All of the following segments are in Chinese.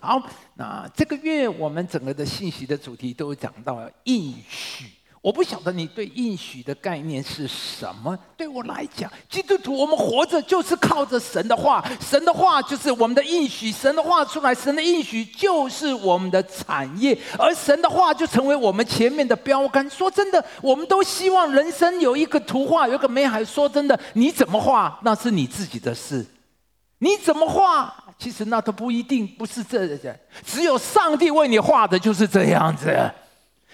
好，那这个月我们整个的信息的主题都讲到应许。我不晓得你对应许的概念是什么？对我来讲，基督徒我们活着就是靠着神的话，神的话就是我们的应许，神的话出来，神的应许就是我们的产业，而神的话就成为我们前面的标杆。说真的，我们都希望人生有一个图画，有一个美好。说真的，你怎么画那是你自己的事，你怎么画其实那都不一定不是这样，只有上帝为你画的就是这样子。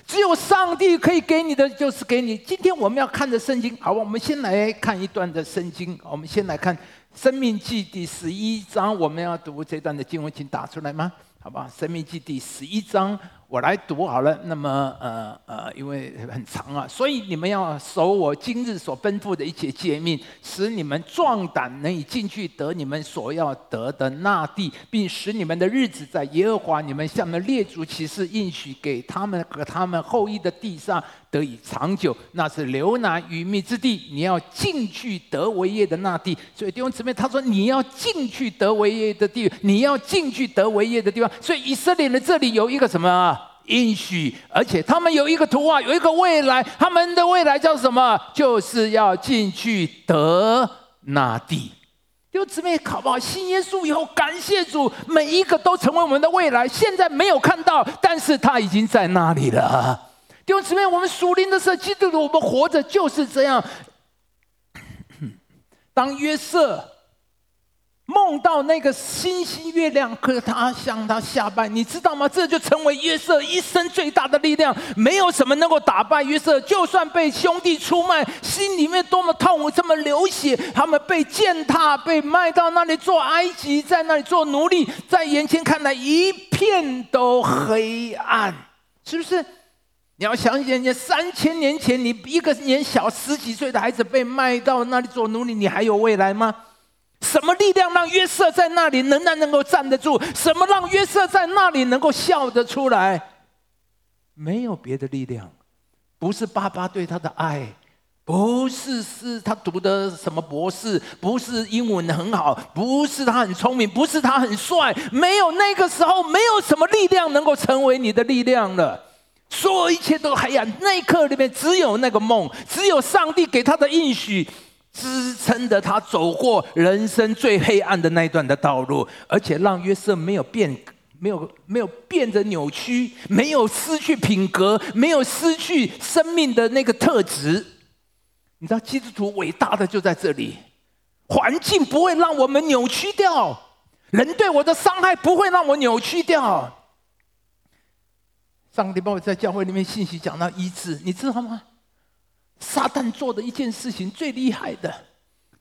只有上帝可以给你的，就是给你。今天我们要看的圣经，好，我们先来看一段的圣经。我们先来看《生命记》第十一章，我们要读这段的经文，请打出来吗？好吧，《生命记》第十一章。我来读好了。那么，呃呃，因为很长啊，所以你们要守我今日所吩咐的一切诫命，使你们壮胆，能以进去得你们所要得的那地，并使你们的日子在耶和华你们向的列祖起誓应许给他们和他们后裔的地上得以长久。那是流奶与蜜之地，你要进去得为业的那地。所以弟兄姊妹，他说你要进去得为业的地，你要进去得为业的地方。所以以色列人这里有一个什么？应许，而且他们有一个图画，有一个未来。他们的未来叫什么？就是要进去得那地。弟兄姊妹，好不好？信耶稣以后，感谢主，每一个都成为我们的未来。现在没有看到，但是他已经在那里了。弟兄姊妹，我们属灵的时候基督徒，我们活着就是这样。当约瑟。梦到那个星星月亮，可他向他下拜，你知道吗？这就成为约瑟一生最大的力量。没有什么能够打败约瑟，就算被兄弟出卖，心里面多么痛苦，这么流血，他们被践踏，被卖到那里做埃及，在那里做奴隶，在眼前看来一片都黑暗，是不是？你要想想，你三千年前，你一个年小十几岁的孩子被卖到那里做奴隶，你还有未来吗？什么力量让约瑟在那里仍然能够站得住？什么让约瑟在那里能够笑得出来？没有别的力量，不是爸爸对他的爱，不是是他读的什么博士，不是英文很好，不是他很聪明，不是他很帅，没有那个时候，没有什么力量能够成为你的力量了。所有一切都黑暗，那一刻里面只有那个梦，只有上帝给他的应许。支撑着他走过人生最黑暗的那一段的道路，而且让约瑟没有变，没有没有变得扭曲，没有失去品格，没有失去生命的那个特质。你知道，基督徒伟大的就在这里，环境不会让我们扭曲掉，人对我的伤害不会让我扭曲掉。上个礼拜我在教会里面信息讲到医治，你知道吗？撒旦做的一件事情最厉害的，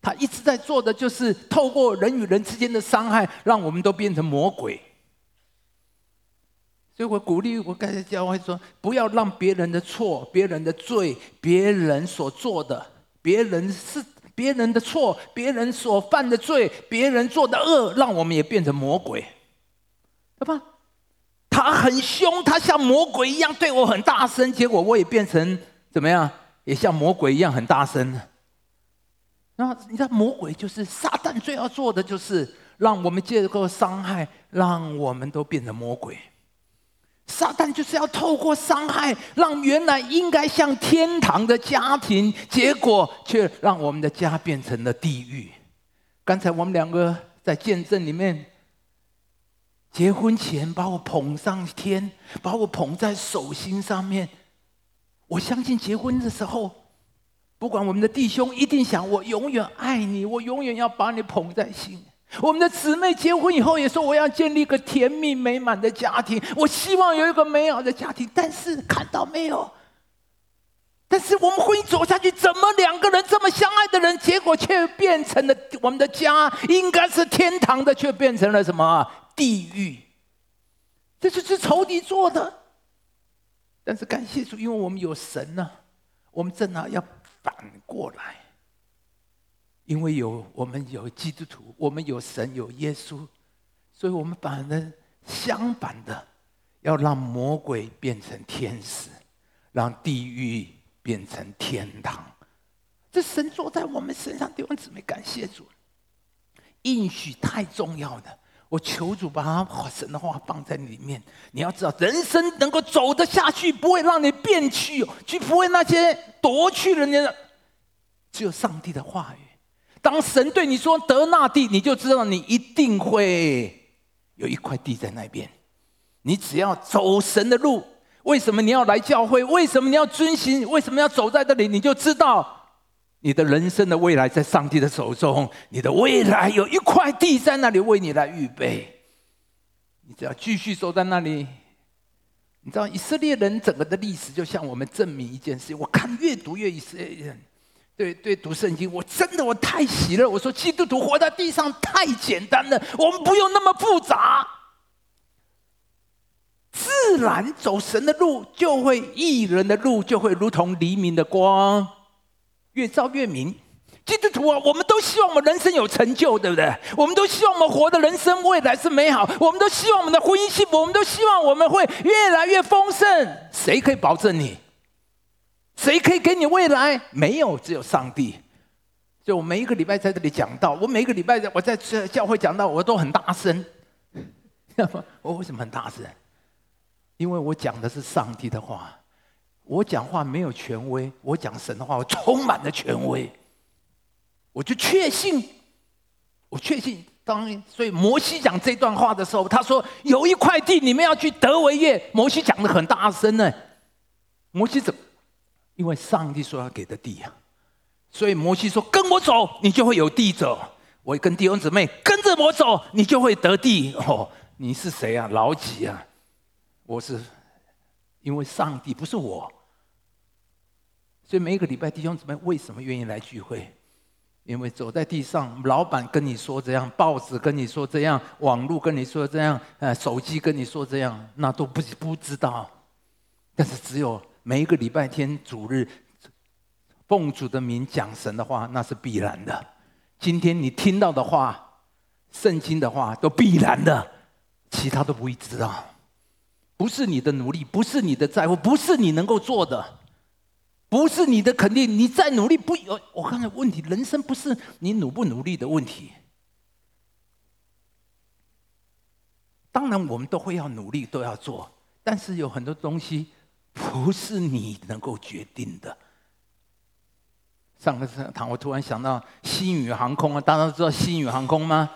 他一直在做的就是透过人与人之间的伤害，让我们都变成魔鬼。所以我鼓励我刚才教会说，不要让别人的错、别人的罪、别人所做的、别人是别人的错、别人所犯的罪、别人做的恶，让我们也变成魔鬼，对吧？他很凶，他像魔鬼一样对我很大声，结果我也变成怎么样？也像魔鬼一样很大声，然后你知道魔鬼就是撒旦最要做的，就是让我们借个伤害，让我们都变成魔鬼。撒旦就是要透过伤害，让原来应该像天堂的家庭，结果却让我们的家变成了地狱。刚才我们两个在见证里面，结婚前把我捧上天，把我捧在手心上面。我相信结婚的时候，不管我们的弟兄一定想，我永远爱你，我永远要把你捧在心。我们的姊妹结婚以后也说，我要建立一个甜蜜美满的家庭，我希望有一个美好的家庭。但是看到没有？但是我们婚姻走下去，怎么两个人这么相爱的人，结果却变成了我们的家应该是天堂的，却变成了什么地狱？这就是仇敌做的。但是感谢主，因为我们有神呢、我们正好要反过来。因为有我们有基督徒，我们有神有耶稣，所以我们反而相反的，要让魔鬼变成天使，让地狱变成天堂。这神坐在我们身上，弟兄姊妹，感谢主。应许太重要了，我求主把他神的话放在里面。你要知道，人生能够走得下去，不会让你变去，去不会那些夺去人家的，只有上帝的话语。当神对你说得那地，你就知道你一定会有一块地在那边。你只要走神的路，为什么你要来教会？为什么你要遵行？为什么要走在这里？你就知道。你的人生的未来在上帝的手中，你的未来有一块地在那里为你来预备。你只要继续走在那里，你知道以色列人整个的历史就向我们证明一件事。我看越读越以色列人，对对，读圣经，我真的我太喜乐。我说基督徒活在地上太简单了，我们不用那么复杂，自然走神的路，就会义人的路就会如同黎明的光。越照越明，基督徒啊，我们都希望我们人生有成就，对不对？我们都希望我们活的人生未来是美好，我们都希望我们的婚姻幸福，我们都希望我们会越来越丰盛。谁可以保证你？谁可以给你未来？没有，只有上帝。就我每一个礼拜在这里讲到，我每一个礼拜在我在教会讲到，我都很大声。我 为什么很大声？因为我讲的是上帝的话。我讲话没有权威，我讲神的话，我充满了权威。我就确信，我确信。当所以摩西讲这段话的时候，他说有一块地你们要去得为业。摩西讲的很大声呢。摩西怎？因为上帝说要给的地呀。所以摩西说：“跟我走，你就会有地走。”我跟弟兄姊妹跟着我走，你就会得地。哦，你是谁啊？老几啊？我是。因为上帝不是我，所以每一个礼拜弟兄姊妹为什么愿意来聚会？因为走在地上，老板跟你说这样，报纸跟你说这样，网络跟你说这样，呃，手机跟你说这样，那都不不知道。但是只有每一个礼拜天主日，奉主的名讲神的话，那是必然的。今天你听到的话，圣经的话，都必然的，其他都不会知道。不是你的努力，不是你的在乎，不是你能够做的，不是你的肯定。你再努力不有，我刚才问题，人生不是你努不努力的问题。当然，我们都会要努力，都要做，但是有很多东西不是你能够决定的。上个堂，我突然想到星宇航空啊，大家都知道星宇航空吗？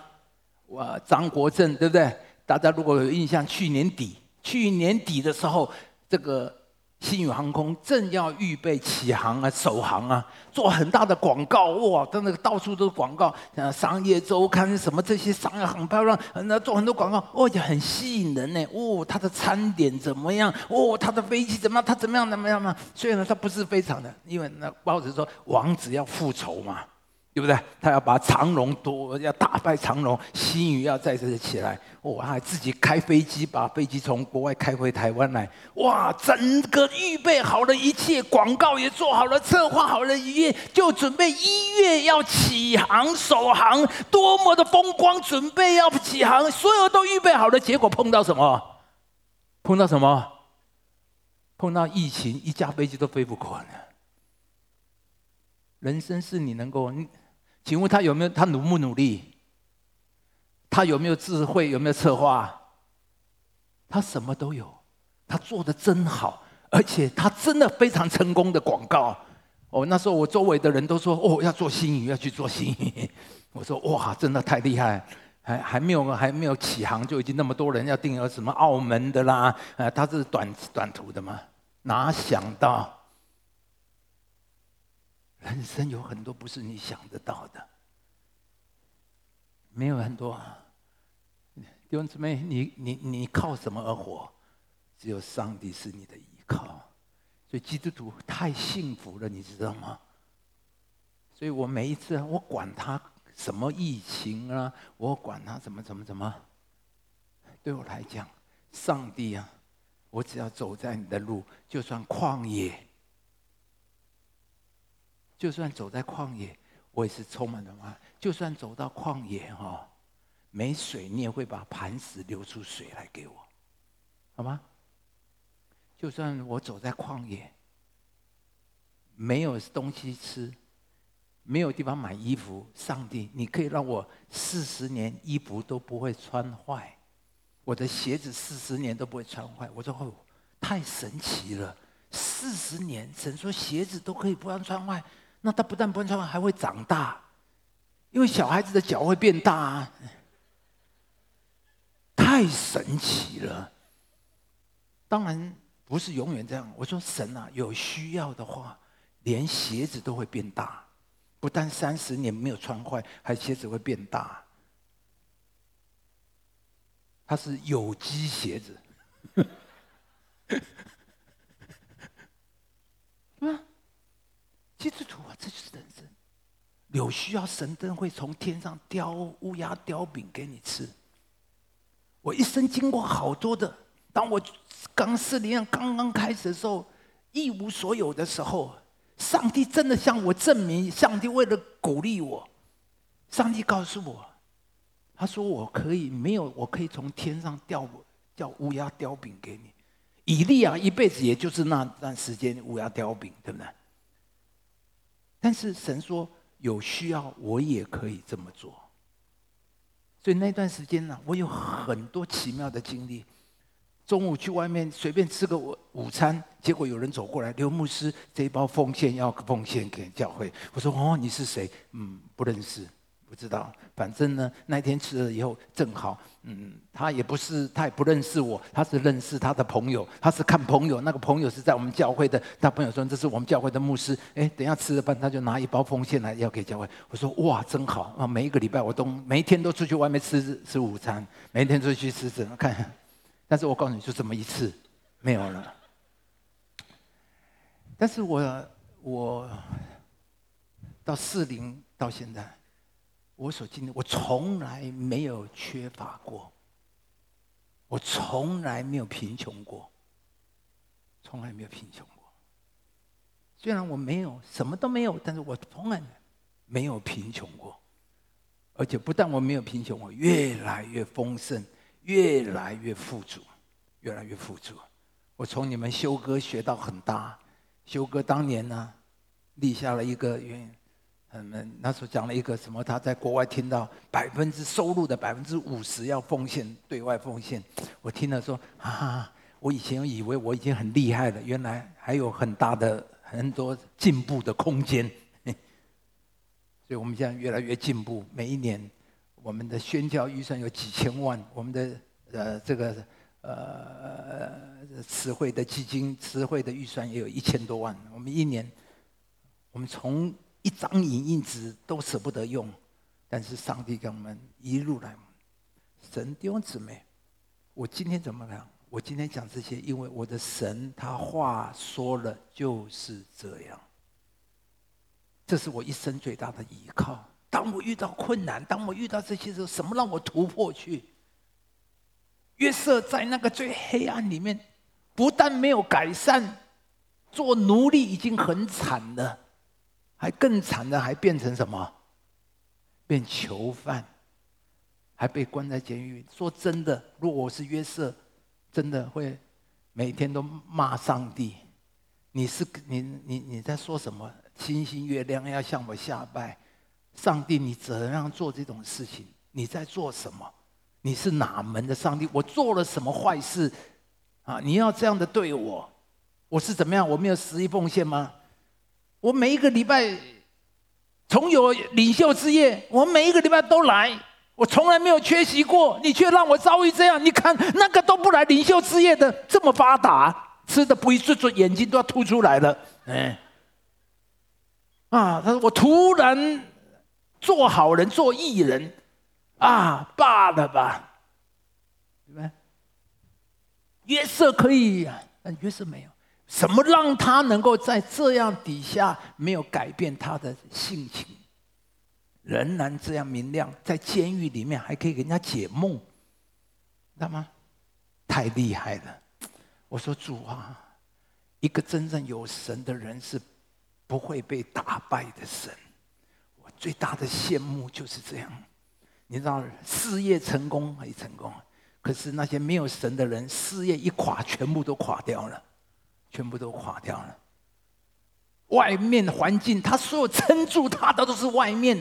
哇，张国政对不对？大家如果有印象，去年底。去年底的时候，这个星宇航空正要预备起航啊、首航啊，做很大的广告哇，在那个到处都是广告，像商业周刊什么这些商业很漂亮，那做很多广告，哦，就很吸引人呢。哦，他的餐点怎么样？哦，他的飞机怎么样？他怎么样？怎么样嘛？虽然呢，他不是非常的，因为那报纸说王子要复仇嘛。对不对？他要把长龙夺，要打败长龙，新宇要再次起来。哇、哦，他还自己开飞机，把飞机从国外开回台湾来。哇，整个预备好了一切，广告也做好了，策划好了一切，就准备一月要起航首航，多么的风光！准备要起航，所有都预备好了，结果碰到什么？碰到什么？碰到疫情，一架飞机都飞不过了。人生是你能够。请问他有没有？他努不努力？他有没有智慧？有没有策划？他什么都有，他做得真好，而且他真的非常成功的广告。哦，那时候我周围的人都说：“哦，要做新语，要去做新语。”我说：“哇，真的太厉害！还还没有还没有起航，就已经那么多人要订了什么澳门的啦？呃，他是短短途的嘛？哪想到？”人生有很多不是你想得到的，没有很多。弟兄姊妹，你你你靠什么而活？只有上帝是你的依靠。所以基督徒太幸福了，你知道吗？所以我每一次，我管他什么疫情啊，我管他怎么怎么怎么，对我来讲，上帝啊，我只要走在你的路，就算旷野。就算走在旷野，我也是充满了爱。就算走到旷野哈，没水，你也会把磐石流出水来给我，好吗？就算我走在旷野，没有东西吃，没有地方买衣服，上帝，你可以让我四十年衣服都不会穿坏，我的鞋子四十年都不会穿坏。我说哦，太神奇了，四十年，神说鞋子都可以不让穿坏，那他不但不会穿，还会长大，因为小孩子的脚会变大啊，太神奇了。当然不是永远这样。我说神啊，有需要的话，连鞋子都会变大，不但三十年没有穿坏，还鞋子会变大。它是有机鞋子，对吧？基督徒啊，这就是人生。有需要，神灯会从天上叼乌鸦叼饼给你吃。我一生经过好多的。当我刚四年刚刚开始的时候，一无所有的时候，上帝真的向我证明，上帝为了鼓励我，上帝告诉我，他说我可以没有，我可以从天上掉叫乌鸦叼饼给你。以利亚一辈子也就是那段时间乌鸦叼饼，对不对？但是神说有需要，我也可以这么做。所以那段时间呢，我有很多奇妙的经历。中午去外面随便吃个午午餐，结果有人走过来，刘牧师这一包奉献要奉献给教会。我说哦，你是谁？嗯，不认识，不知道。反正呢，那天吃了以后正好，嗯，他也不是，他也不认识我，他是认识他的朋友，他是看朋友，那个朋友是在我们教会的，他朋友说这是我们教会的牧师。哎，等下吃了饭，他就拿一包奉献来要给教会。我说哇，真好啊！每一个礼拜我都每一天都出去外面吃吃午餐，每一天出去吃吃看。但是我告诉你，就这么一次，没有了。但是我我到四零到现在，我所经历，我从来没有缺乏过，我从来没有贫穷过，从来没有贫穷过。虽然我没有什么都没有，但是我从来没有贫穷过，而且不但我没有贫穷，我越来越丰盛。越来越富足，越来越富足。我从你们修哥学到很大。修哥当年呢，立下了一个愿，他们那时候讲了一个什么？他在国外听到百分之收入的百分之五十要奉献，对外奉献。我听了说啊，我以前以为我已经很厉害了，原来还有很大的很多进步的空间。所以我们现在越来越进步，每一年。我们的宣教预算有几千万，我们的呃这个呃慈惠的基金、慈惠的预算也有一千多万。我们一年，我们从一张影印纸都舍不得用，但是上帝跟我们一路来。神弟兄姊妹，我今天怎么了？我今天讲这些，因为我的神他话说了就是这样，这是我一生最大的依靠。当我遇到困难，当我遇到这些时候，什么让我突破去？约瑟在那个最黑暗里面，不但没有改善，做奴隶已经很惨了，还更惨的还变成什么？变囚犯，还被关在监狱。说真的，如果我是约瑟，真的会每天都骂上帝：“你是你你你在说什么？星星月亮要向我下拜。”上帝，你怎样做这种事情？你在做什么？你是哪门的上帝？我做了什么坏事？啊！你要这样的对我？我是怎么样？我没有十一奉献吗？我每一个礼拜，从有领袖之夜，我每一个礼拜都来，我从来没有缺席过。你却让我遭遇这样？你看那个都不来领袖之夜的，这么发达，吃的不一顿顿，眼睛都要凸出来了。哎，啊！他说我突然。做好人，做义人，啊，罢了吧，对不对？约瑟可以，但约瑟没有。什么让他能够在这样底下没有改变他的性情，仍然这样明亮，在监狱里面还可以给人家解梦，知道吗？太厉害了！我说主啊，一个真正有神的人是不会被打败的神。我最大的羡慕就是这样，你知道，事业成功可以成功，可是那些没有神的人，事业一垮，全部都垮掉了，全部都垮掉了。外面环境，他所有撑住他的都是外面。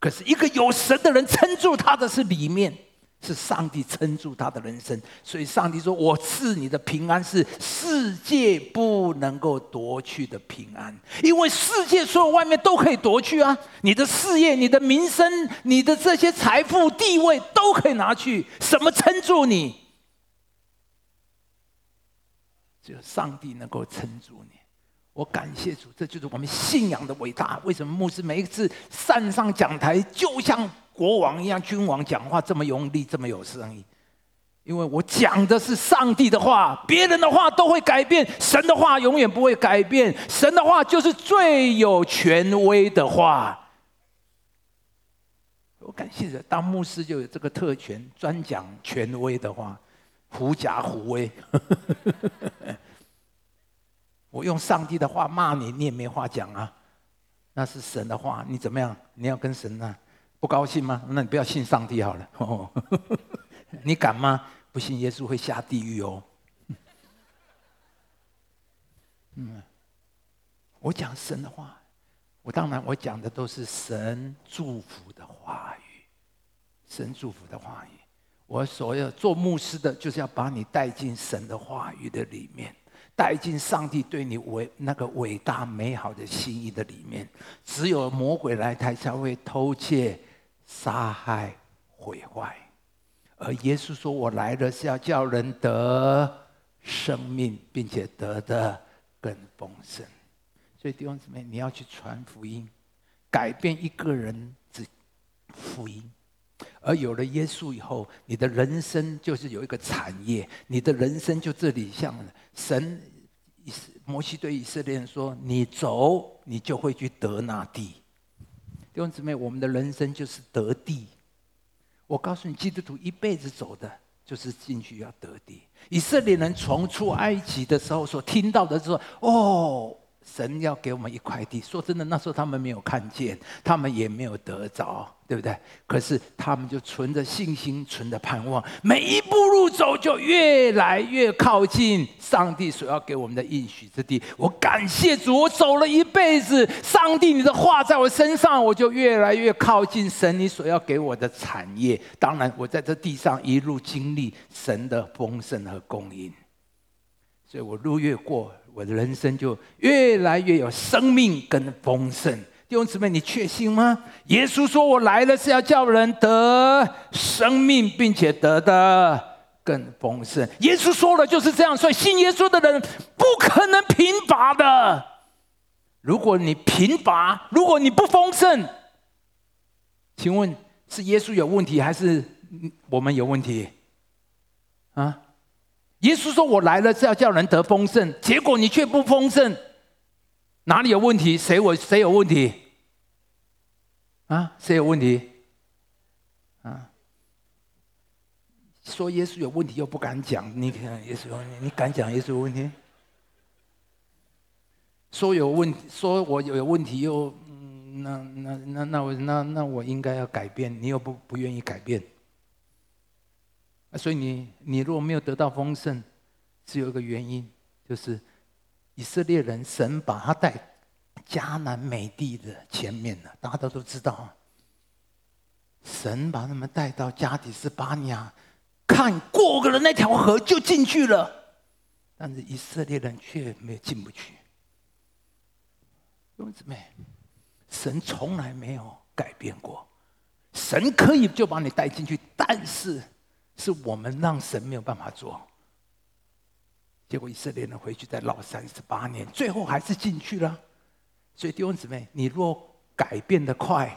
可是，一个有神的人撑住他的是里面。是上帝撑住他的人生，所以上帝说：“我赐你的平安是世界不能够夺去的平安，因为世界所有外面都可以夺去啊！你的事业、你的名声、你的这些财富、地位都可以拿去，什么撑住你？就上帝能够撑住你。我感谢主，这就是我们信仰的伟大。为什么牧师每一次站上讲台，就像……国王一样，君王讲话这么用力，这么有声音，因为我讲的是上帝的话，别人的话都会改变，神的话永远不会改变。神的话就是最有权威的话。我感谢着当牧师就有这个特权，专讲权威的话，狐假虎威。我用上帝的话骂你，你也没话讲啊。那是神的话，你怎么样？你要跟神啊？不高兴吗？那你不要信上帝好了。你敢吗？不信耶稣会下地狱哦。嗯，我讲神的话，我当然我讲的都是神祝福的话语，神祝福的话语。我所有做牧师的，就是要把你带进神的话语的里面，带进上帝对你伟那个伟大美好的心意的里面。只有魔鬼来台才会偷窃。杀害、毁坏，而耶稣说：“我来了是要叫人得生命，并且得的更丰盛。”所以弟兄姊妹，你要去传福音，改变一个人之福音。而有了耶稣以后，你的人生就是有一个产业，你的人生就这里像神。摩西对以色列人说：“你走，你就会去得那地。”弟兄姊妹，我们的人生就是得地。我告诉你，基督徒一辈子走的就是进去要得地。以色列人从出埃及的时候所听到的是说：“哦。”神要给我们一块地，说真的，那时候他们没有看见，他们也没有得着，对不对？可是他们就存着信心，存着盼望，每一步路走就越来越靠近上帝所要给我们的应许之地。我感谢主，我走了一辈子，上帝你的话在我身上，我就越来越靠近神你所要给我的产业。当然，我在这地上一路经历神的丰盛和供应，所以我路越过。我的人生就越来越有生命跟丰盛，弟兄姊妹，你确信吗？耶稣说：“我来了是要叫人得生命，并且得的更丰盛。”耶稣说了就是这样，所以信耶稣的人不可能贫乏的。如果你贫乏，如果你不丰盛，请问是耶稣有问题，还是我们有问题？啊？耶稣说：“我来了是要叫人得丰盛，结果你却不丰盛，哪里有问题？谁我谁有问题？啊？谁有问题？啊？说耶稣有问题又不敢讲，你看耶稣，你敢讲耶稣有问题？说有问题，说我有问题又，嗯，那那那那我那那我应该要改变，你又不不愿意改变。”所以你你如果没有得到丰盛，只有一个原因，就是以色列人神把他带迦南美地的前面了，大家都知道，神把他们带到加底斯巴尼亚，看过个了那条河就进去了，但是以色列人却没有进不去。兄姊妹，神从来没有改变过，神可以就把你带进去，但是。是我们让神没有办法做，结果以色列人回去再绕三十八年，最后还是进去了。所以弟兄姊妹，你若改变得快，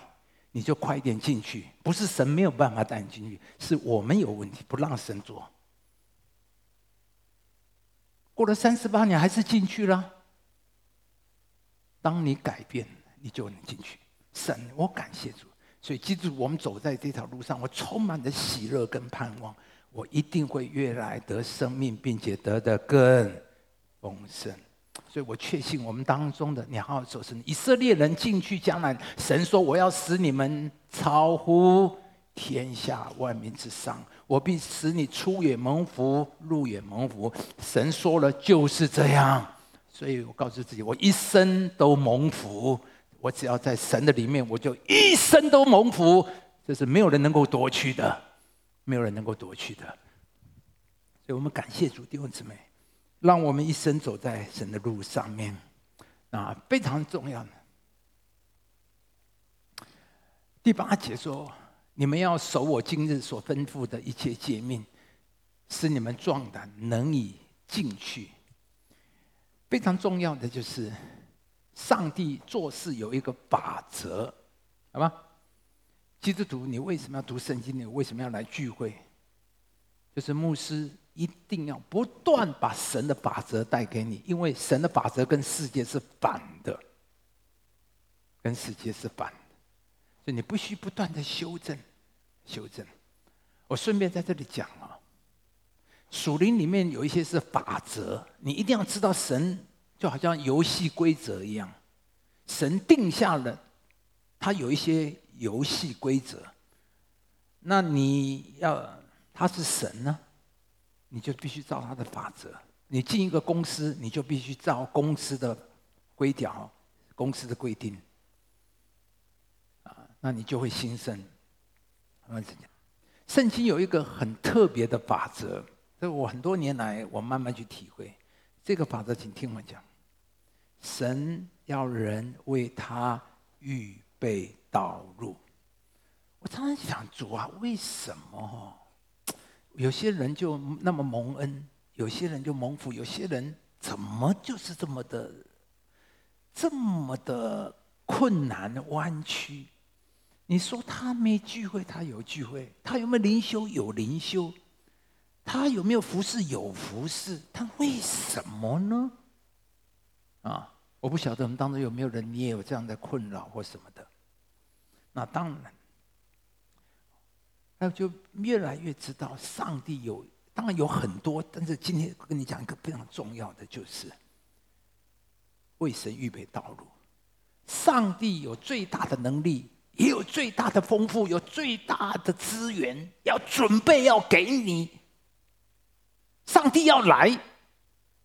你就快点进去。不是神没有办法带你进去，是我们有问题，不让神做。过了三十八年还是进去了。当你改变，你就能进去。神，我感谢主。所以，记住，我们走在这条路上，我充满着喜乐跟盼望。我一定会越来得生命，并且得的更丰盛。所以我确信，我们当中的你好好走神。以色列人进去将来，神说：“我要使你们超乎天下万民之上，我必使你出也蒙福，入也蒙福。”神说了，就是这样。所以我告诉自己，我一生都蒙福。我只要在神的里面，我就一生都蒙福。这是没有人能够夺去的，没有人能够夺去的。所以我们感谢主弟兄姊妹，让我们一生走在神的路上面，啊，非常重要的。第八节说：“你们要守我今日所吩咐的一切诫命，使你们壮胆，能以进去。”非常重要的就是，上帝做事有一个法则，好吗？基督徒，你为什么要读圣经？你为什么要来聚会？就是牧师一定要不断把神的法则带给你，因为神的法则跟世界是反的，跟世界是反的。所以你必须不断的修正，修正。我顺便在这里讲啊，属灵里面有一些是法则，你一定要知道神就好像游戏规则一样，神定下了，他有一些游戏规则。那你要他是神呢，你就必须照他的法则。你进一个公司，你就必须照公司的规条、公司的规定。啊那你就会兴盛。圣经有一个很特别的法则，这我很多年来我慢慢去体会。这个法则，请听我讲：神要人为他预备道路。我常常想，主啊，为什么有些人就那么蒙恩，有些人就蒙福，有些人怎么就是这么的、这么的困难弯曲？你说他没聚会，他有聚会；他有没有灵修，有灵修；他有没有服侍，有服侍。他为什么呢？啊，我不晓得我们当中有没有人，你也有这样的困扰或什么的。那当然，那就越来越知道上帝有，当然有很多，但是今天跟你讲一个非常重要的，就是为神预备道路。上帝有最大的能力。也有最大的丰富，有最大的资源，要准备要给你。上帝要来，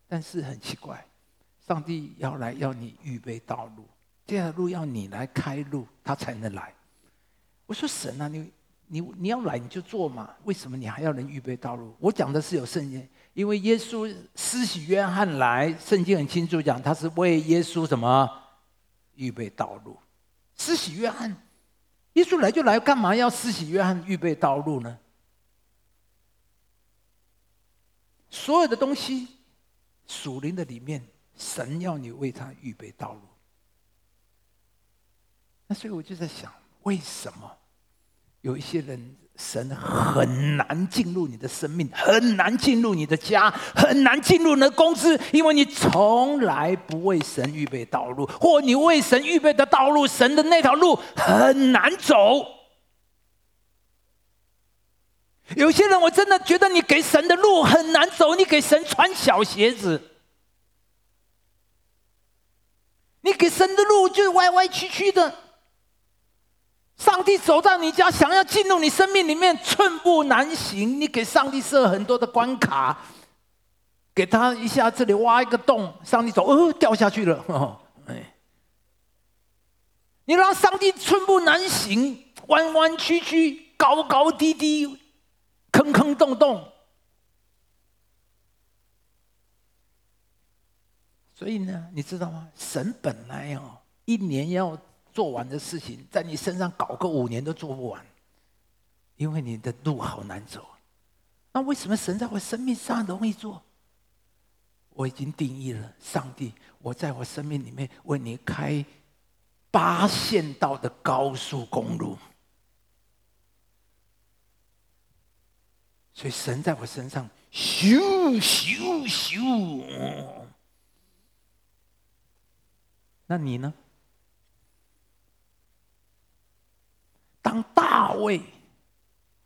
但是很奇怪，上帝要来要你预备道路，这条路要你来开路，他才能来。我说神啊，你你你要来你就做嘛，为什么你还要人预备道路？我讲的是有圣经，因为耶稣施洗约翰来，圣经很清楚讲，他是为耶稣什么预备道路，施洗约翰。耶稣来就来，干嘛要施洗约翰预备道路呢？所有的东西，属灵的里面，神要你为他预备道路。那所以我就在想，为什么有一些人？神很难进入你的生命，很难进入你的家，很难进入你的公司，因为你从来不为神预备道路，或你为神预备的道路，神的那条路很难走。有些人，我真的觉得你给神的路很难走，你给神穿小鞋子，你给神的路就是歪歪曲曲的。上帝走到你家，想要进入你生命里面，寸步难行。你给上帝设很多的关卡，给他一下这里挖一个洞，上帝走，哦，掉下去了。哦，哎，你让上帝寸步难行，弯弯曲曲，高高低低，坑坑洞洞。所以呢，你知道吗？神本来哦，一年要。做完的事情，在你身上搞个五年都做不完，因为你的路好难走。那为什么神在我生命上容易做？我已经定义了，上帝，我在我生命里面为你开八线道的高速公路，所以神在我身上咻咻咻。那你呢？当大卫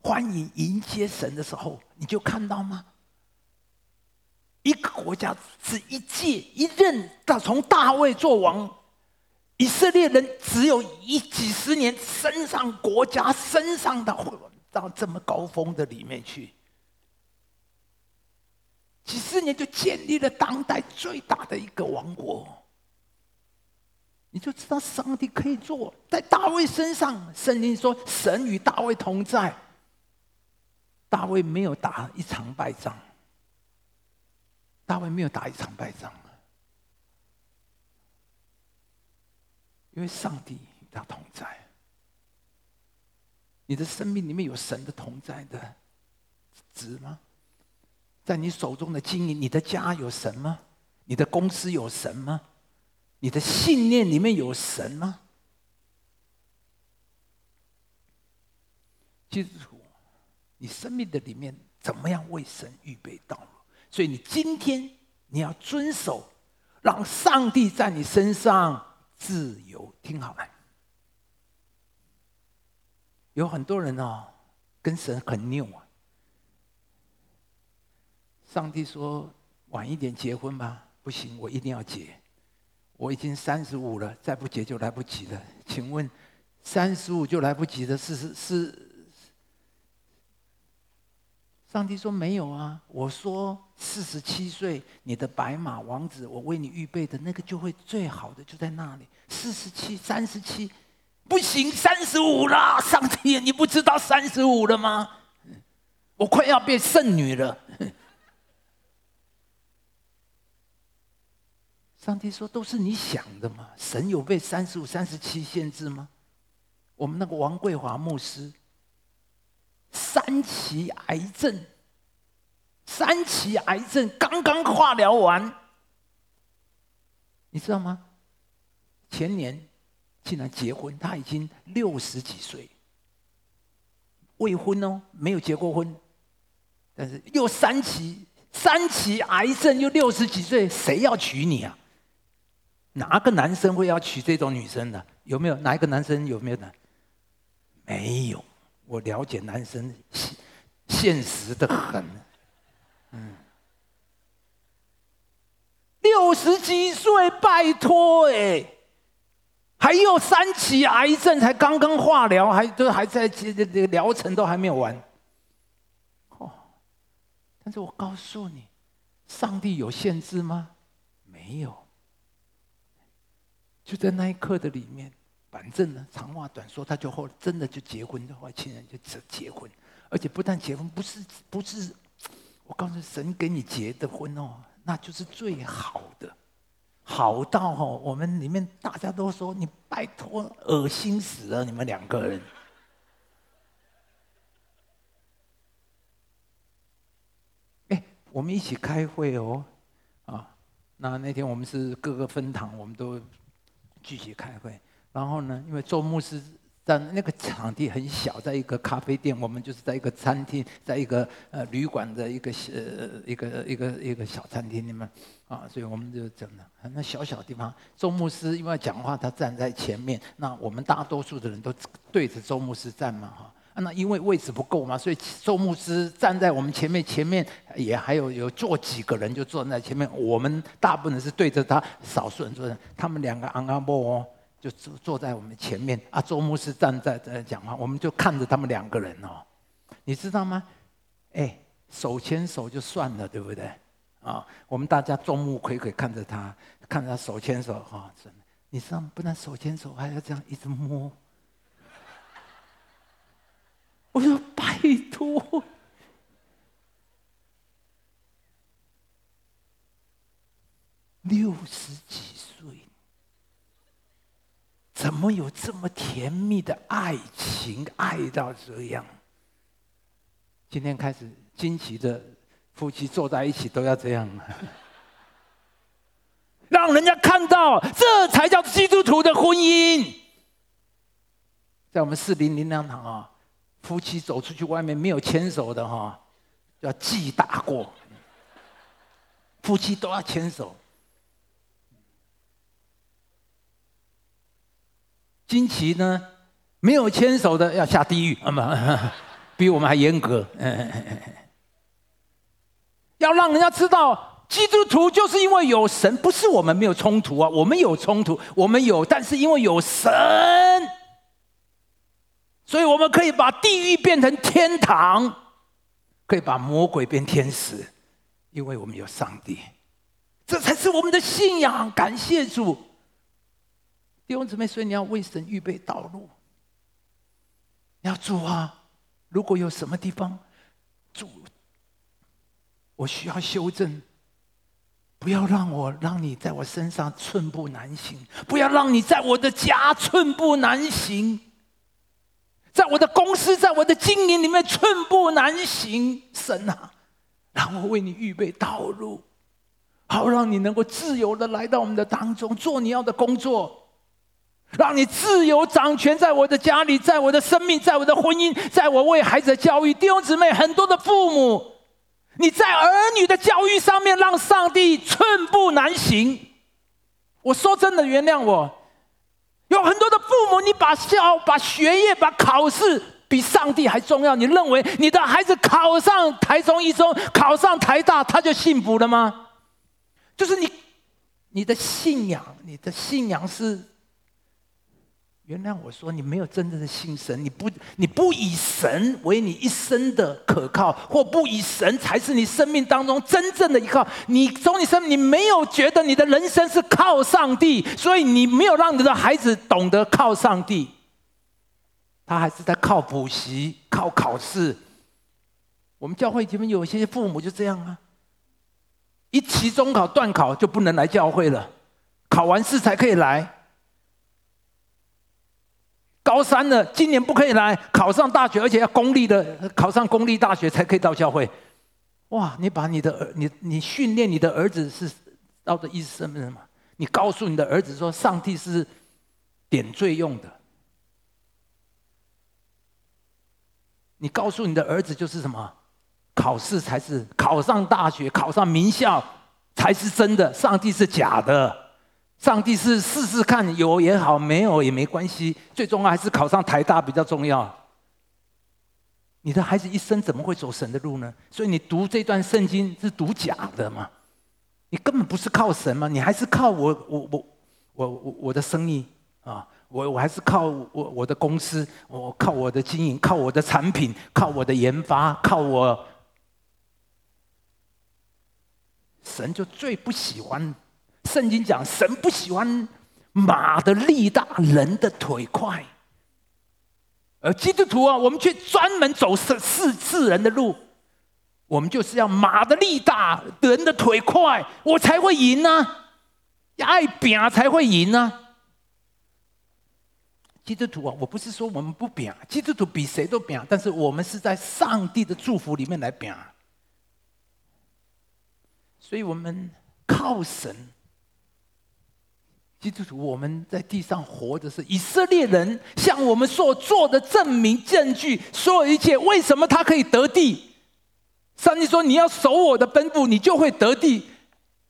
欢迎迎接神的时候，你就看到吗？一个国家是一届一任，到从大卫做王，以色列人只有一几十年升上国家，身上的到这么高峰的里面去。几十年就建立了当代最大的一个王国。你就知道上帝可以做，在大卫身上，圣经说神与大卫同在。大卫没有打一场败仗，大卫没有打一场败仗，因为上帝与他同在。你的生命里面有神的同在的值吗？在你手中的经营，你的家有神吗？你的公司有神吗？你的信念里面有神吗？基督徒，你生命的里面怎么样为神预备道路？所以你今天你要遵守，让上帝在你身上自由。听好了，有很多人哦，跟神很拗啊。上帝说：“晚一点结婚吧。”不行，我一定要结。我已经三十五了，再不结就来不及了。请问，三十五就来不及的是是是？上帝说没有啊。我说四十七岁，你的白马王子，我为你预备的那个就会最好的就在那里。四十七、三十七，不行，三十五了。上帝，你不知道三十五了吗？我快要变圣女了。上帝说：“都是你想的嘛？神有被三十五、三十七限制吗？”我们那个王桂华牧师，三期癌症，三期癌症刚刚化疗完，你知道吗？前年竟然结婚，他已经六十几岁，未婚哦，没有结过婚，但是又三期，三期癌症又六十几岁，谁要娶你啊？哪个男生会要娶这种女生的？有没有？哪一个男生有没有呢？没有。我了解男生现现实的很。嗯，六十几岁，拜托哎，还有三期癌症，才刚刚化疗，还都还在这这个疗程都还没有完。哦，但是我告诉你，上帝有限制吗？没有。就在那一刻的里面，反正呢，长话短说，他就后真的就结婚的话，亲人就结结婚，而且不但结婚，不是不是，我告诉，神给你结的婚哦，那就是最好的，好到哦，我们里面大家都说你拜托，恶心死了，你们两个人。哎，我们一起开会哦，啊，那那天我们是各个分堂，我们都。聚集开会，然后呢，因为周牧师在那个场地很小，在一个咖啡店，我们就是在一个餐厅，在一个呃旅馆的一个呃一个一个一个小餐厅里面啊，所以我们就整了那小小地方。周牧师因为讲话，他站在前面，那我们大多数的人都对着周牧师站嘛哈。那因为位置不够嘛，所以周牧师站在我们前面，前面也还有有坐几个人就坐在前面。我们大部分是对着他，少数人坐在。他们两个昂阿波哦，就坐坐在我们前面。啊，周牧师站在在讲话，我们就看着他们两个人哦。你知道吗？哎，手牵手就算了，对不对？啊，我们大家众目睽睽看着他，看着他手牵手哈，真的。你知道？不但手牵手，还要这样一直摸。我说：“拜托，六十几岁，怎么有这么甜蜜的爱情？爱到这样？今天开始，惊奇的夫妻坐在一起都要这样，让人家看到，这才叫基督徒的婚姻。在我们四零零两堂啊。”夫妻走出去外面没有牵手的哈，要记大过。夫妻都要牵手。惊奇呢，没有牵手的要下地狱，啊 比我们还严格。要让人家知道，基督徒就是因为有神，不是我们没有冲突啊，我们有冲突，我们有，但是因为有神。所以我们可以把地狱变成天堂，可以把魔鬼变天使，因为我们有上帝，这才是我们的信仰。感谢主，弟兄姊妹，所以你要为神预备道路。你要主啊，如果有什么地方，主，我需要修正，不要让我让你在我身上寸步难行，不要让你在我的家寸步难行，在我的公司，在我的经营里面寸步难行，神啊。让我为你预备道路，好让你能够自由的来到我们的当中，做你要的工作，让你自由掌权在我的家里，在我的生命，在我的婚姻，在我为孩子的教育。弟兄姊妹，很多的父母，你在儿女的教育上面让上帝寸步难行。我说真的，原谅我，有很多父母，你把教、把学业、把考试。比上帝还重要？你认为你的孩子考上台中一中，考上台大，他就幸福了吗？就是你，你的信仰，你的信仰是，原谅我说，你没有真正的信神，你不，你不以神为你一生的可靠，或不以神才是你生命当中真正的依靠。你从你生命，你没有觉得你的人生是靠上帝，所以你没有让你的孩子懂得靠上帝。他还是在靠补习、靠考试。我们教会里面有些父母就这样啊，一期中考段考就不能来教会了，考完试才可以来。高三了，今年不可以来，考上大学，而且要公立的，考上公立大学才可以到教会。哇，你把你的儿，你你训练你的儿子是到的意思什么？你告诉你的儿子说，上帝是点缀用的。你告诉你的儿子就是什么？考试才是考上大学、考上名校才是真的，上帝是假的。上帝是试试看，有也好，没有也没关系，最重要还是考上台大比较重要。你的孩子一生怎么会走神的路呢？所以你读这段圣经是读假的嘛？你根本不是靠神嘛？你还是靠我我我我我我的生意啊？我我还是靠我我的公司，我靠我的经营，靠我的产品，靠我的研发，靠我。神就最不喜欢，圣经讲神不喜欢马的力大，人的腿快。而基督徒啊，我们却专门走世世世人的路，我们就是要马的力大，人的腿快，我才会赢呢、啊，爱表才会赢呢、啊。基督徒啊，我不是说我们不表，基督徒比谁都表，但是我们是在上帝的祝福里面来表，所以我们靠神。基督徒，我们在地上活的是以色列人向我们所做的证明证据，所有一切为什么他可以得地？上帝说：“你要守我的吩咐，你就会得地。”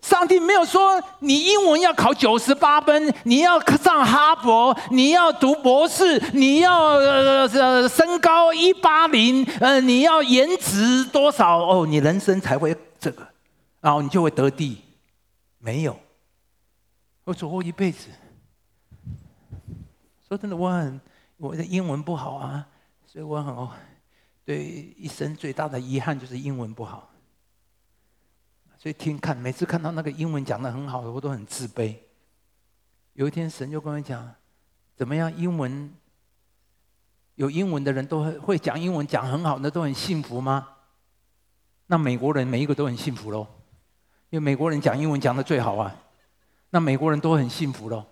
上帝没有说你英文要考九十八分，你要上哈佛，你要读博士，你要呃呃身高一八零，呃你要颜值多少哦，你人生才会这个，然后你就会得地。没有，我走过一辈子。说真的，我很我的英文不好啊，所以我很对一生最大的遗憾就是英文不好。所以听看，每次看到那个英文讲得很好的，我都很自卑。有一天，神就跟我讲：“怎么样？英文有英文的人都会会讲英文，讲很好，那都很幸福吗？那美国人每一个都很幸福喽，因为美国人讲英文讲得最好啊。那美国人都很幸福喽。”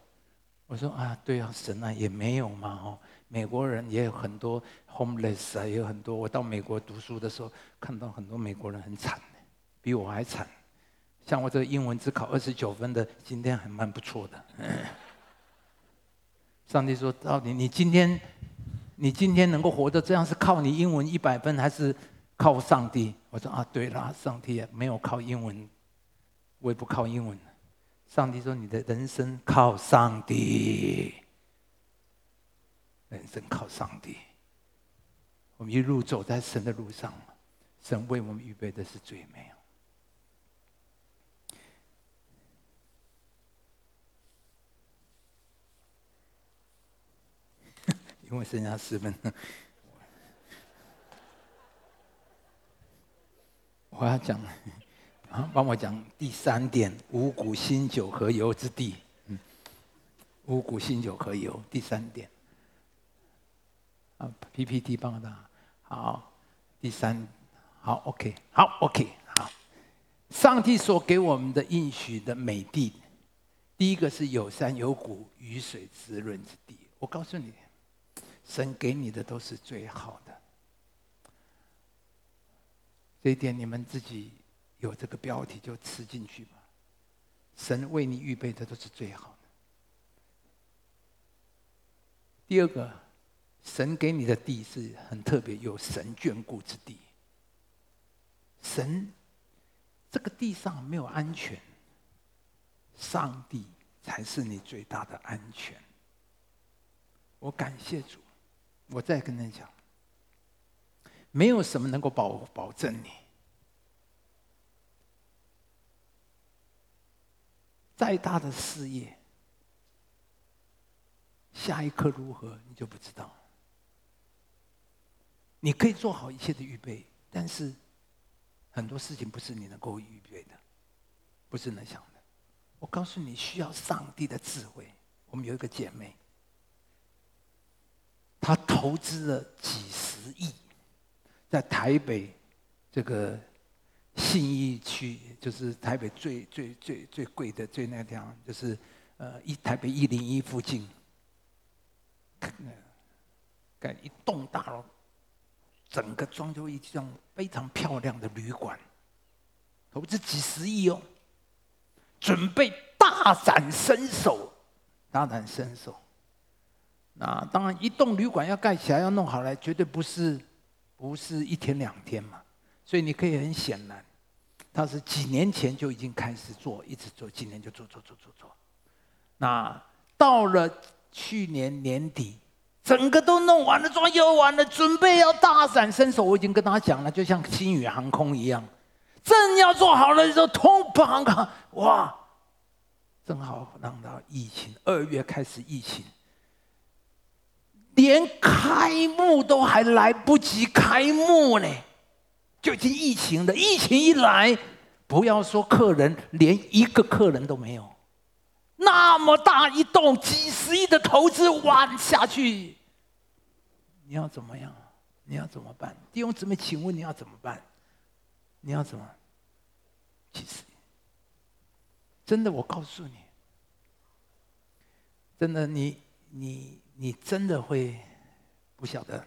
我说：“啊，对啊，神啊，也没有嘛哦，美国人也有很多 homeless 啊，也有很多。我到美国读书的时候，看到很多美国人很惨，比我还惨。”像我这个英文只考二十九分的，今天还蛮不错的。上帝说：“到底你今天，你今天能够活得这样，是靠你英文一百分，还是靠上帝？”我说：“啊，对了，上帝也没有靠英文，我也不靠英文。”上帝说：“你的人生靠上帝，人生靠上帝。我们一路走在神的路上，神为我们预备的是最美。”因为剩下十分，我要讲，啊，帮我讲第三点，五谷新酒和油之地。嗯，五谷新酒和油，第三点。啊，PPT 帮我打好，第三，好，OK，好，OK，好。上帝所给我们的应许的美地，第一个是有山有谷、雨水滋润之地。我告诉你，神给你的都是最好的。这一点你们自己有这个标题就吃进去吧。神为你预备的都是最好的。第二个，神给你的地是很特别，有神眷顾之地。神这个地上没有安全，上帝才是你最大的安全。我感谢主，我再跟你讲。没有什么能够保保证你，再大的事业，下一刻如何你就不知道。你可以做好一切的预备，但是很多事情不是你能够预备的，不是能想的。我告诉你，需要上帝的智慧。我们有一个姐妹，她投资了几十亿。在台北这个信义区，就是台北最最最最贵的最那个地方，就是呃一台北一零一附近，盖一栋大楼，整个装修一栋非常漂亮的旅馆，投资几十亿哦，准备大展身手，大展身手。那当然，一栋旅馆要盖起来要弄好来，绝对不是。不是一天两天嘛，所以你可以很显然，他是几年前就已经开始做，一直做，今年就做做做做做。那到了去年年底，整个都弄完了，装修完了，准备要大展身手。我已经跟他讲了，就像星宇航空一样，正要做好了的时候，通砰！哇，正好让到疫情，二月开始疫情。连开幕都还来不及开幕呢，就已经疫情了。疫情一来，不要说客人，连一个客人都没有。那么大一栋几十亿的投资玩下去，你要怎么样？你要怎么办？弟兄姊妹，请问你要怎么办？你要怎么？几十亿，真的，我告诉你，真的，你你。你真的会不晓得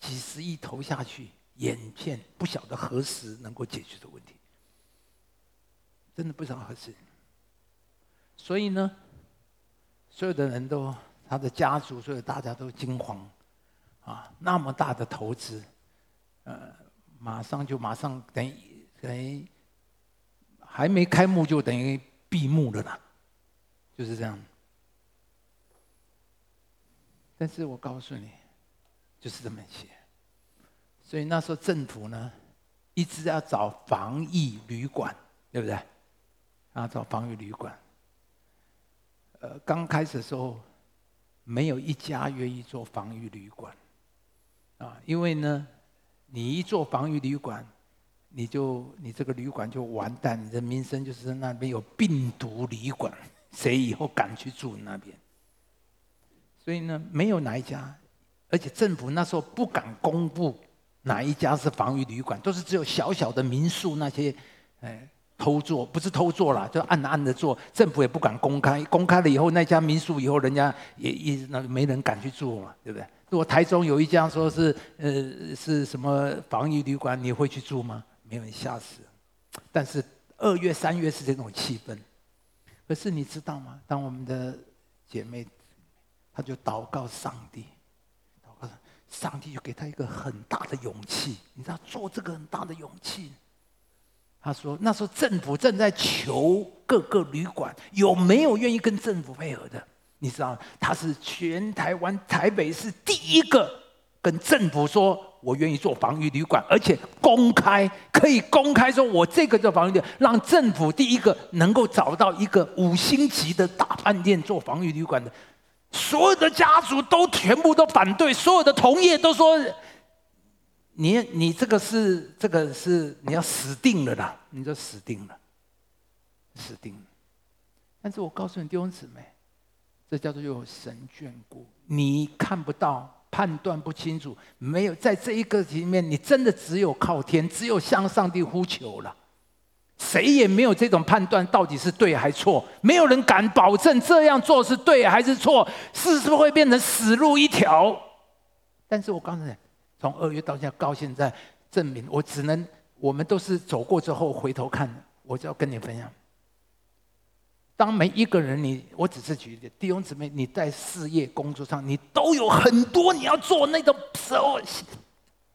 几十亿投下去，眼见不晓得何时能够解决的问题，真的不知道何时。所以呢，所有的人都他的家族，所有大家都惊慌啊！那么大的投资，呃，马上就马上等于等于还没开幕就等于闭幕了啦，就是这样。但是我告诉你，就是这么写。所以那时候政府呢，一直要找防疫旅馆，对不对？啊，找防疫旅馆。呃，刚开始的时候，没有一家愿意做防疫旅馆，啊，因为呢，你一做防疫旅馆，你就你这个旅馆就完蛋，你的名声就是那边有病毒旅馆，谁以后敢去住那边？所以呢，没有哪一家，而且政府那时候不敢公布哪一家是防疫旅馆，都是只有小小的民宿那些，哎，偷做不是偷做啦，就暗暗的做，政府也不敢公开，公开了以后那家民宿以后人家也也那没人敢去住嘛，对不对？如果台中有一家说是呃是什么防疫旅馆，你会去住吗？没有人吓死。但是二月三月是这种气氛，可是你知道吗？当我们的姐妹。她就祷告上帝，上帝就给他一个很大的勇气，你知道做这个很大的勇气。他说那时候政府正在求各个旅馆有没有愿意跟政府配合的，你知道他是全台湾台北市第一个跟政府说我愿意做防御旅馆，而且公开可以公开说我这个做防御旅馆，让政府第一个能够找到一个五星级的大饭店做防御旅馆的。所有的家族都全部都反对，所有的同业都说：“你你这个是这个是你要死定了啦，你就死定了，死定了。但是我告诉你弟兄姊妹，这叫做有神眷顾，你看不到。判断不清楚，没有在这一个里面，你真的只有靠天，只有向上帝呼求了。谁也没有这种判断，到底是对还错？没有人敢保证这样做是对还是错，是不是会变成死路一条？但是我告诉你，从二月到现在，到现在，证明我只能，我们都是走过之后回头看，我就要跟你分享。当每一个人，你我只是举例，弟兄姊妹，你在事业工作上，你都有很多你要做那个所，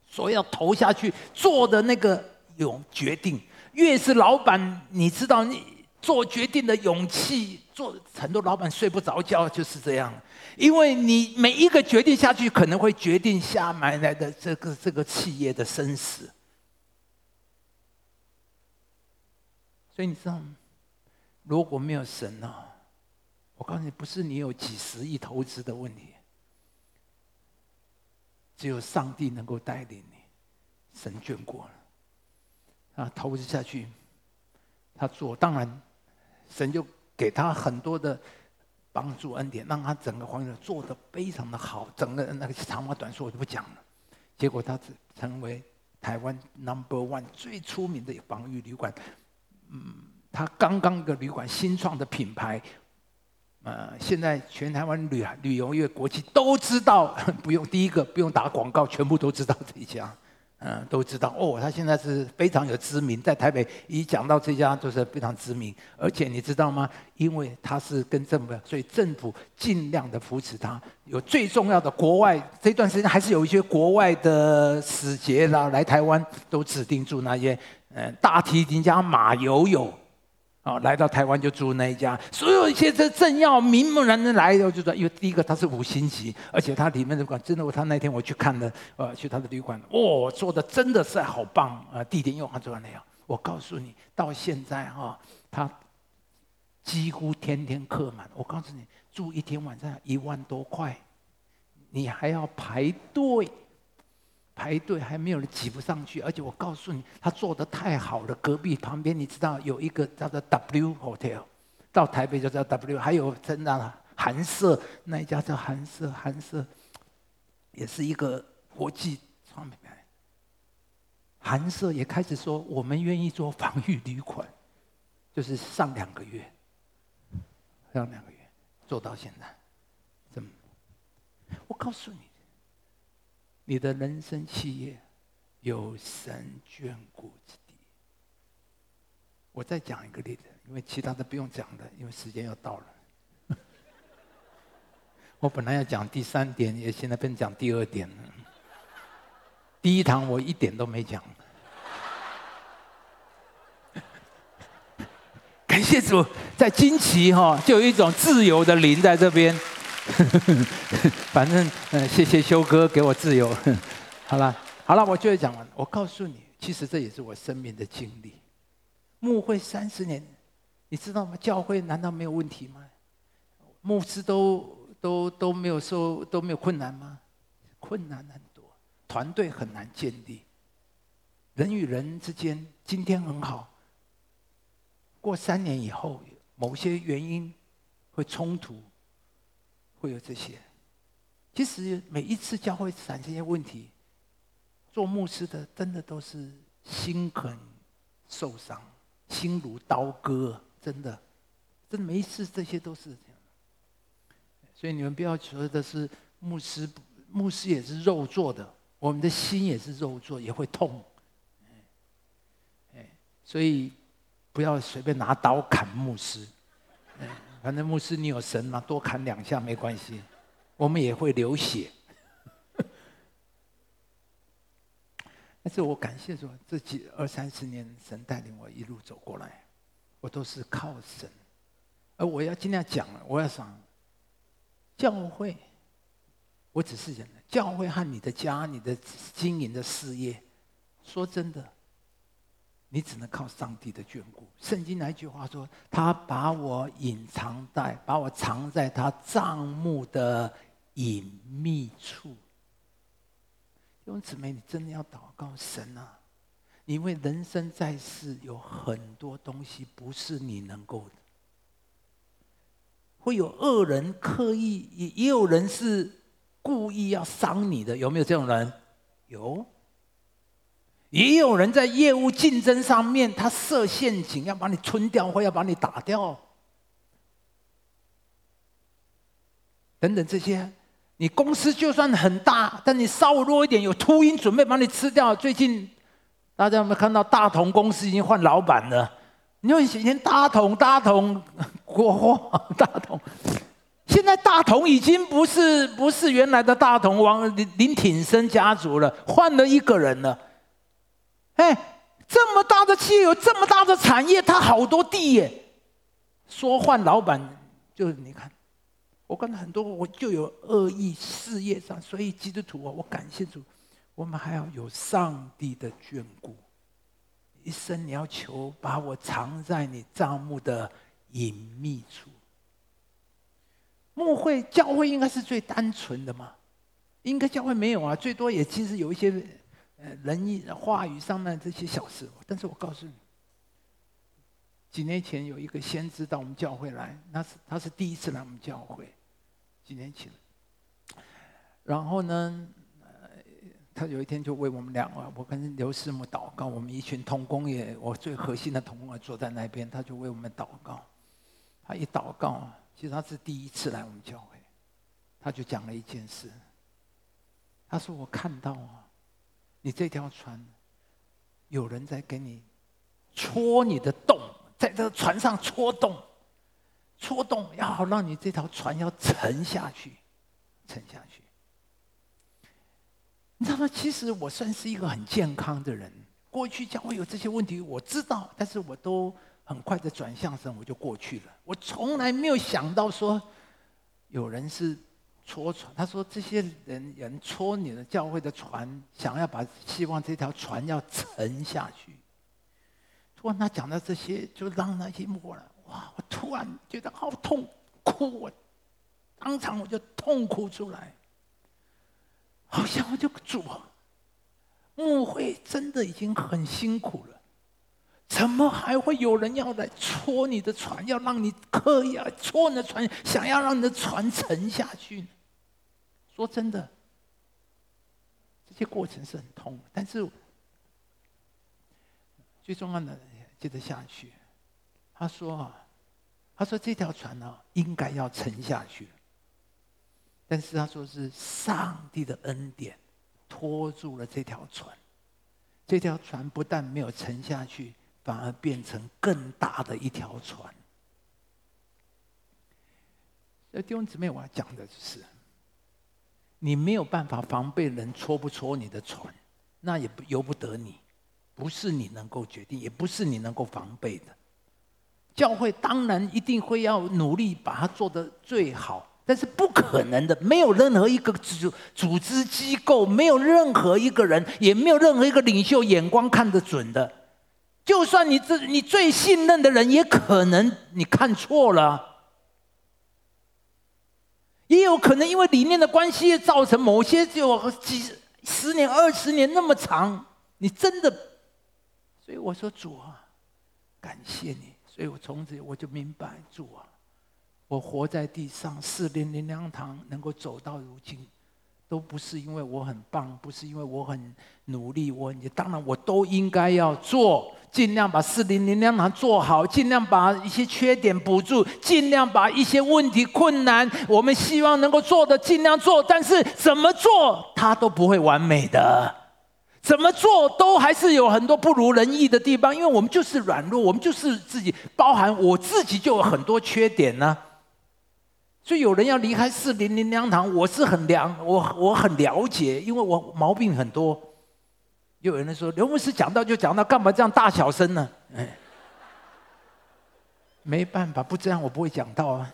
所要投下去做的那个有决定。越是老板，你知道你做决定的勇气，做很多老板睡不着觉就是这样，因为你每一个决定下去，可能会决定下埋来的这个这个企业的生死。所以你知道吗？如果没有神呢？我告诉你，不是你有几十亿投资的问题，只有上帝能够带领你，神眷顾，啊，投资下去，他做，当然，神就给他很多的帮助恩典，让他整个房子做得非常的好，整个那个长话短说我就不讲了，结果他成为台湾 number one 最出名的防御旅馆，嗯。他刚刚一个旅馆新创的品牌，呃，现在全台湾旅旅游业国际都知道，不用第一个不用打广告，全部都知道这一家，嗯、都知道哦。他现在是非常有知名，在台北一讲到这家就是非常知名，而且你知道吗？因为他是跟政府，所以政府尽量的扶持他。有最重要的国外这段时间还是有一些国外的使节啦来台湾，都指定住那些，嗯，大提琴家马友友。啊，来到台湾就住那一家，所有一些这政要名门人来，我就说，因为第一个他是五星级，而且他里面的馆真的，我他那天我去看了，呃，去他的旅馆，哦，做的真的是好棒啊，地点又好，做的那样。我告诉你，到现在哈，他几乎天天客满。我告诉你，住一天晚上一万多块，你还要排队。排队还没有人挤不上去，而且我告诉你，他做的太好了。隔壁旁边你知道有一个叫做 W Hotel，到台北就叫 W，还有真的韩舍那一家叫韩舍，韩舍也是一个国际创品牌。韩舍也开始说，我们愿意做防御旅馆，就是上两个月，上两个月做到现在，怎么？我告诉你。你的人生企业有神眷顾之地。我再讲一个例子，因为其他的不用讲了，因为时间要到了。我本来要讲第三点，也现在变讲第二点了。第一堂我一点都没讲。感谢主，在惊奇哈，就有一种自由的灵在这边。反正，嗯，谢谢修哥给我自由。好了，好了，我就会讲完。我告诉你，其实这也是我生命的经历。牧会三十年，你知道吗？教会难道没有问题吗？牧师都都都没有受都没有困难吗？困难很多，团队很难建立，人与人之间今天很好，过三年以后，某些原因会冲突。会有这些，其实每一次教会产生一些问题，做牧师的真的都是心很受伤，心如刀割，真的，真的每一次这些都是这样。所以你们不要觉得是牧师，牧师也是肉做的，我们的心也是肉做，也会痛。哎，所以不要随便拿刀砍牧师。反正牧师，你有神嘛，多砍两下没关系，我们也会流血。但是我感谢说，这几二三十年，神带领我一路走过来，我都是靠神。而我要尽量讲，我要讲教会，我只是人，教会和你的家、你的经营的事业，说真的。你只能靠上帝的眷顾。圣经那句话说：“他把我隐藏在，把我藏在他帐幕的隐秘处。”弟兄姊妹，你真的要祷告神啊！因为人生在世，有很多东西不是你能够的。会有恶人刻意，也也有人是故意要伤你的，有没有这种人？有。也有人在业务竞争上面，他设陷阱，要把你吞掉，或要把你打掉，等等这些。你公司就算很大，但你稍微弱一点，有秃鹰准备把你吃掉。最近大家有没有看到大同公司已经换老板了？你说以前大同大同国货大同，现在大同已经不是不是原来的大同王林林挺生家族了，换了一个人了。哎，这么大的企业，有这么大的产业，他好多地耶。说换老板，就是你看。我跟很多我就有恶意事业上，所以基督徒啊，我感谢主，我们还要有上帝的眷顾。一生你要求把我藏在你帐幕的隐秘处。牧会教会应该是最单纯的嘛？应该教会没有啊，最多也其实有一些呃人语话语上面这些小事。但是我告诉你，几年前有一个先知到我们教会来，那是他是第一次来我们教会。几年前，然后呢，呃他有一天就为我们两个，我跟刘师母祷告，我们一群同工也，我最核心的同工也坐在那边，他就为我们祷告。他一祷告，其实他是第一次来我们教会，他就讲了一件事。他说：“我看到啊，你这条船，有人在给你戳你的洞，在这个船上戳洞。”戳洞，要好让你这条船要沉下去，沉下去。你知道吗？其实我算是一个很健康的人。过去将会有这些问题，我知道，但是我都很快的转向神，我就过去了。我从来没有想到说，有人是戳船。他说这些人人戳你的教会的船，想要把希望这条船要沉下去。突然他讲到这些，就让那些过来。哇！我突然觉得好痛，哭我，当场我就痛哭出来。好像我就主啊，牧会真的已经很辛苦了，怎么还会有人要来戳你的船，要让你刻意要戳你的船，想要让你的船沉下去？说真的，这些过程是很痛，但是最重要的接着下去。他说：“啊，他说这条船呢，应该要沉下去，但是他说是上帝的恩典拖住了这条船。这条船不但没有沉下去，反而变成更大的一条船。所以弟兄姊妹，我要讲的就是，你没有办法防备人戳不戳你的船，那也不由不得你，不是你能够决定，也不是你能够防备的。”教会当然一定会要努力把它做得最好，但是不可能的，没有任何一个组组织机构，没有任何一个人，也没有任何一个领袖眼光看得准的。就算你这你最信任的人，也可能你看错了，也有可能因为理念的关系，造成某些就几十年、二十年那么长，你真的，所以我说主啊，感谢你。所以我从此我就明白，主啊，我活在地上，四零零粮堂能够走到如今，都不是因为我很棒，不是因为我很努力，我也当然我都应该要做，尽量把四零零粮堂做好，尽量把一些缺点补住，尽量把一些问题困难，我们希望能够做的尽量做，但是怎么做，它都不会完美的。怎么做都还是有很多不如人意的地方，因为我们就是软弱，我们就是自己，包含我自己就有很多缺点呢、所以有人要离开四零零粮堂，我是很了，我我很了解，因为我毛病很多。又有人说刘牧师讲到就讲到，干嘛这样大小声呢？哎，没办法，不这样我不会讲到啊。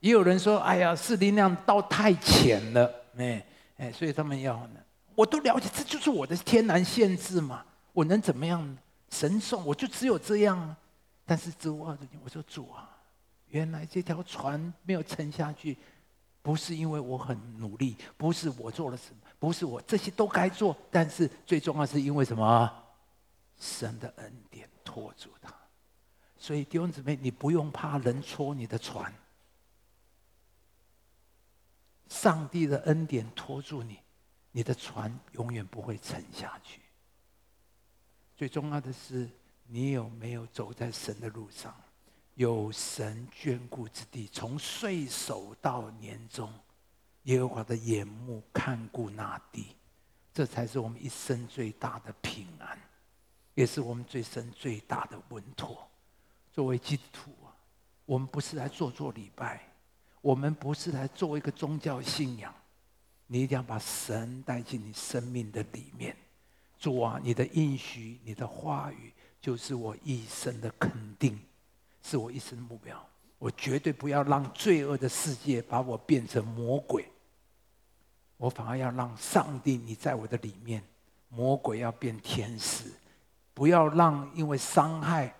也有人说，哎呀，四灵粮道太浅了，哎哎，所以他们要呢。我都了解，这就是我的天然限制嘛。我能怎么样？神送我就只有这样啊。但是主啊，我说主啊，原来这条船没有沉下去，不是因为我很努力，不是我做了什么，不是我这些都该做，但是最重要是因为什么？神的恩典拖住他。所以弟兄姊妹，你不用怕人戳你的船。上帝的恩典拖住你，你的船永远不会沉下去。最重要的是，你有没有走在神的路上？有神眷顾之地，从岁首到年终，耶和华的眼目看顾那地，这才是我们一生最大的平安，也是我们最深最大的稳妥。作为基督徒啊，我们不是来做做礼拜，我们不是来做一个宗教信仰，你一定要把神带进你生命的里面。主啊，你的应许，你的话语，就是我一生的肯定。是我一生的目标。我绝对不要让罪恶的世界把我变成魔鬼，我反而要让上帝你在我的里面，魔鬼要变天使。不要让因为伤害，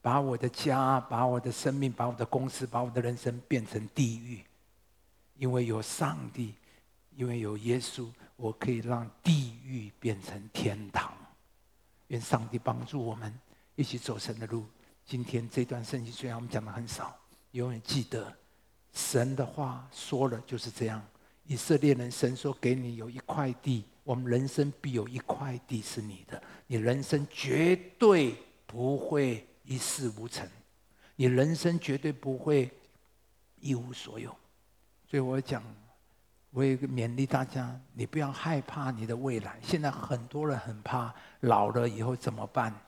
把我的家、把我的生命、把我的公司、把我的人生变成地狱。因为有上帝，因为有耶稣，我可以让地狱变成天堂。愿上帝帮助我们一起走神的路。今天这段圣经虽然我们讲的很少，永远记得神的话说了就是这样。以色列人，神说给你有一块地，我们人生必有一块地是你的，你人生绝对不会一事无成，你人生绝对不会一无所有。所以我讲，我也勉励大家，你不要害怕你的未来。现在很多人很怕老了以后怎么办？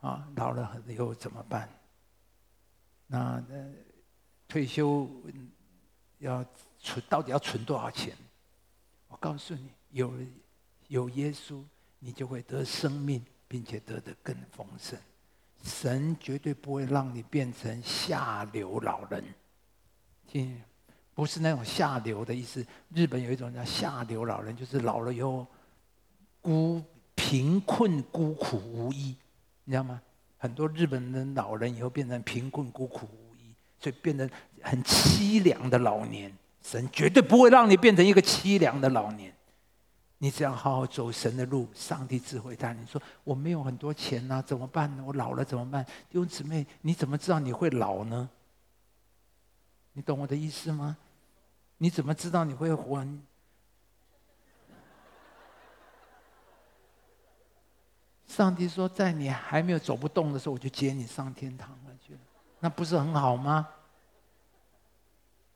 啊，老了以后怎么办？那退休要存，到底要存多少钱？我告诉你，有有耶稣，你就会得生命，并且得的更丰盛。神绝对不会让你变成下流老人，听，不是那种下流的意思。日本有一种叫下流老人，就是老了以后孤贫困孤苦无依。你知道吗？很多日本的老人以后变成贫困、孤苦无依，所以变得很凄凉的老年。神绝对不会让你变成一个凄凉的老年。你只要好好走神的路，上帝智慧带你说：“我没有很多钱呐，怎么办呢？我老了怎么办？”弟兄姊妹，你怎么知道你会老呢？你懂我的意思吗？你怎么知道你会活？上帝说，在你还没有走不动的时候，我就接你上天堂了去了，那不是很好吗？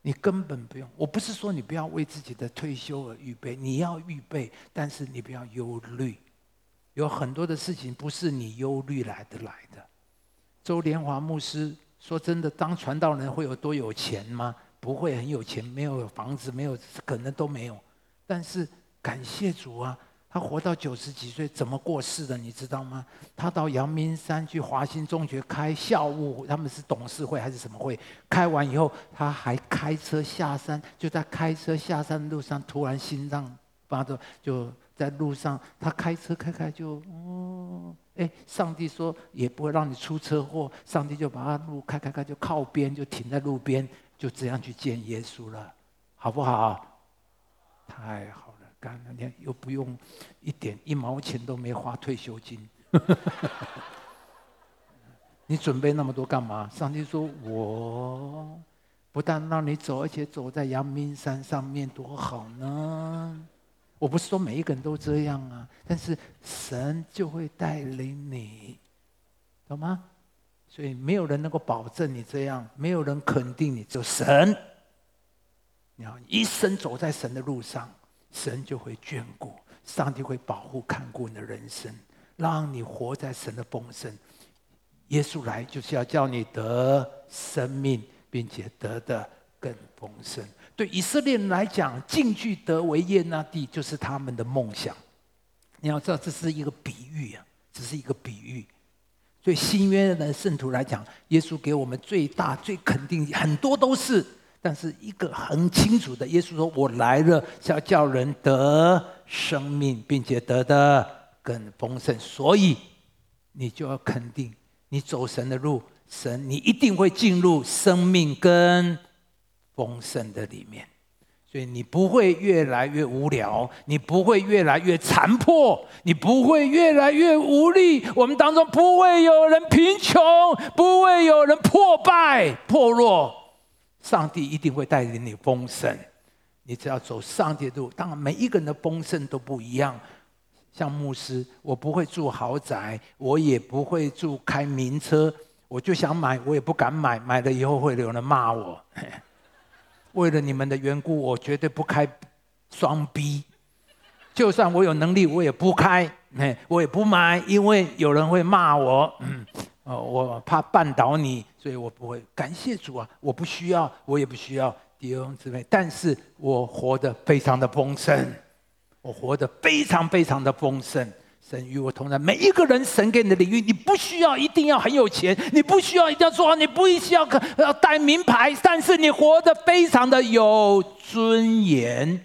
你根本不用。我不是说你不要为自己的退休而预备，你要预备，但是你不要忧虑。有很多的事情不是你忧虑来得来的。周连华牧师说：“真的，当传道人会有多有钱吗？不会很有钱，没有房子，没有可能都没有。但是感谢主啊。”他活到九十几岁，怎么过世的？你知道吗？他到阳明山去华兴中学开校务，他们是董事会还是什么会？开完以后，他还开车下山，就在开车下山的路上，突然心脏发作，就在路上，他开车开开就哦，哎，上帝说也不会让你出车祸，上帝就把他路开开开就靠边，就停在路边，就这样去见耶稣了，好不好？太好。干了，你看又不用一点一毛钱都没花退休金，你准备那么多干嘛？上帝说：“我不但让你走，而且走在阳明山上面，多好呢！”我不是说每一个人都这样啊，但是神就会带领你，懂吗？所以没有人能够保证你这样，没有人肯定你，只有神。你要一生走在神的路上。神就会眷顾，上帝会保护看顾你的人生，让你活在神的丰盛。耶稣来就是要叫你得生命，并且得的更丰盛。对以色列人来讲，进去得为业那地就是他们的梦想。你要知道，这是一个比喻啊，只是一个比喻。对新约的圣徒来讲，耶稣给我们最大、最肯定，很多都是。但是一个很清楚的，耶稣说：“我来了是要叫人得生命，并且得的更丰盛。”所以你就要肯定，你走神的路，神你一定会进入生命跟丰盛的里面。所以你不会越来越无聊，你不会越来越残破，你不会越来越无力。我们当中不会有人贫穷，不会有人破败破落。上帝一定会带领你丰盛。你只要走上帝的路。当然，每一个人的丰盛都不一样。像牧师，我不会住豪宅，我也不会住开名车，我就想买，我也不敢买，买了以后会有人骂我。为了你们的缘故，我绝对不开双 B。就算我有能力，我也不开，嘿我也不买，因为有人会骂我。嗯，哦，我怕绊倒你，所以我不会。感谢主啊，我不需要，我也不需要弟兄姊妹，但是我活得非常的丰盛，我活得非常非常的丰盛。神与我同在，每一个人，神给你的领域，你不需要一定要很有钱，你不需要一定要做好，你不需要要带名牌，但是你活得非常的有尊严，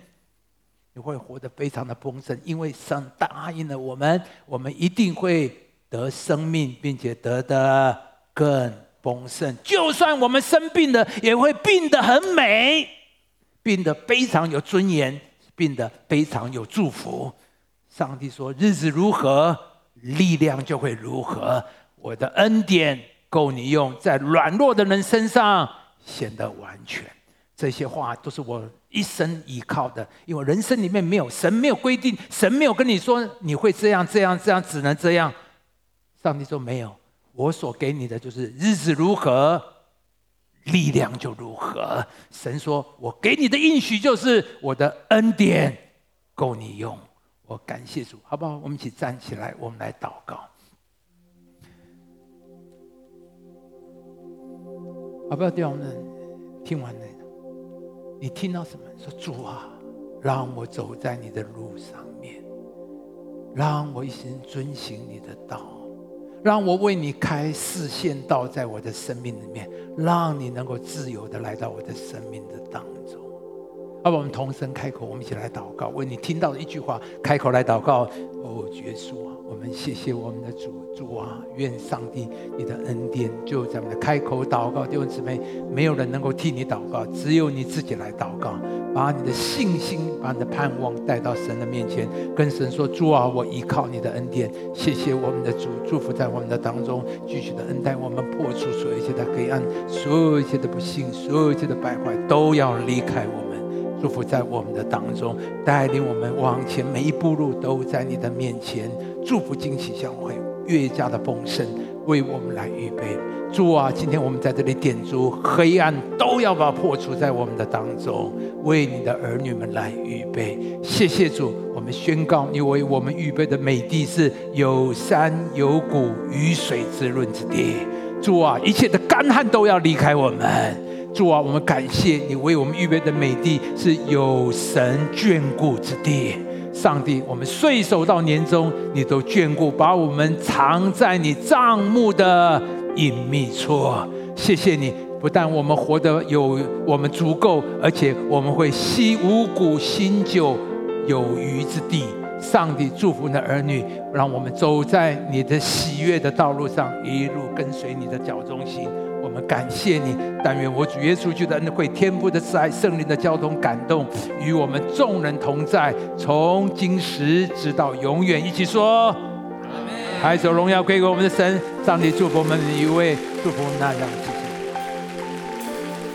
你会活得非常的丰盛，因为神答应了我们，我们一定会得生命，并且得的更丰盛。就算我们生病了，也会病得很美，病得非常有尊严，病得非常有祝福。上帝说：“日子如何，力量就会如何。我的恩典够你用，在软弱的人身上显得完全。”这些话都是我一生依靠的，因为人生里面没有神，没有规定，神没有跟你说你会这样、这样、这样，只能这样。上帝说：“没有，我所给你的就是日子如何，力量就如何。”神说：“我给你的应许就是我的恩典够你用。”我感谢主，好不好？我们一起站起来，我们来祷告。好不好？弟兄们，听完了，你听到什么？说主啊，让我走在你的路上面，让我一心遵行你的道，让我为你开视线道，在我的生命里面，让你能够自由的来到我的生命的当中。好，我们同声开口，我们一起来祷告。为你听到的一句话，开口来祷告。哦，耶稣啊，我们谢谢我们的主，主啊，愿上帝你的恩典就在我们的开口祷告。弟兄姊妹，没有人能够替你祷告，只有你自己来祷告。把你的信心，把你的盼望带到神的面前，跟神说：主啊，我依靠你的恩典。谢谢我们的主，祝福在我们的当中，继续的恩待我们，破除所有一切的黑暗，所有一切的不幸，所有一切的败坏，都要离开我们。祝福在我们的当中，带领我们往前，每一步路都在你的面前。祝福惊喜相会越加的丰盛，为我们来预备。主啊，今天我们在这里点烛，黑暗都要把它破除在我们的当中，为你的儿女们来预备。谢谢主，我们宣告，你为我们预备的美地是有山有谷、雨水滋润之地。主啊，一切的干旱都要离开我们。主啊，我们感谢你为我们预备的美地是有神眷顾之地。上帝，我们岁首到年终，你都眷顾，把我们藏在你帐幕的隐秘处。谢谢你，不但我们活得有我们足够，而且我们会吸五谷新酒有余之地。上帝祝福你的儿女，让我们走在你的喜悦的道路上，一路跟随你的脚踪行。我们感谢你，但愿我主耶稣基督的恩惠、天父的慈爱、圣灵的交通感动，与我们众人同在，从今时直到永远。一起说，还有荣耀归给我们的神，上帝祝福我们每一位，祝福我们那样子。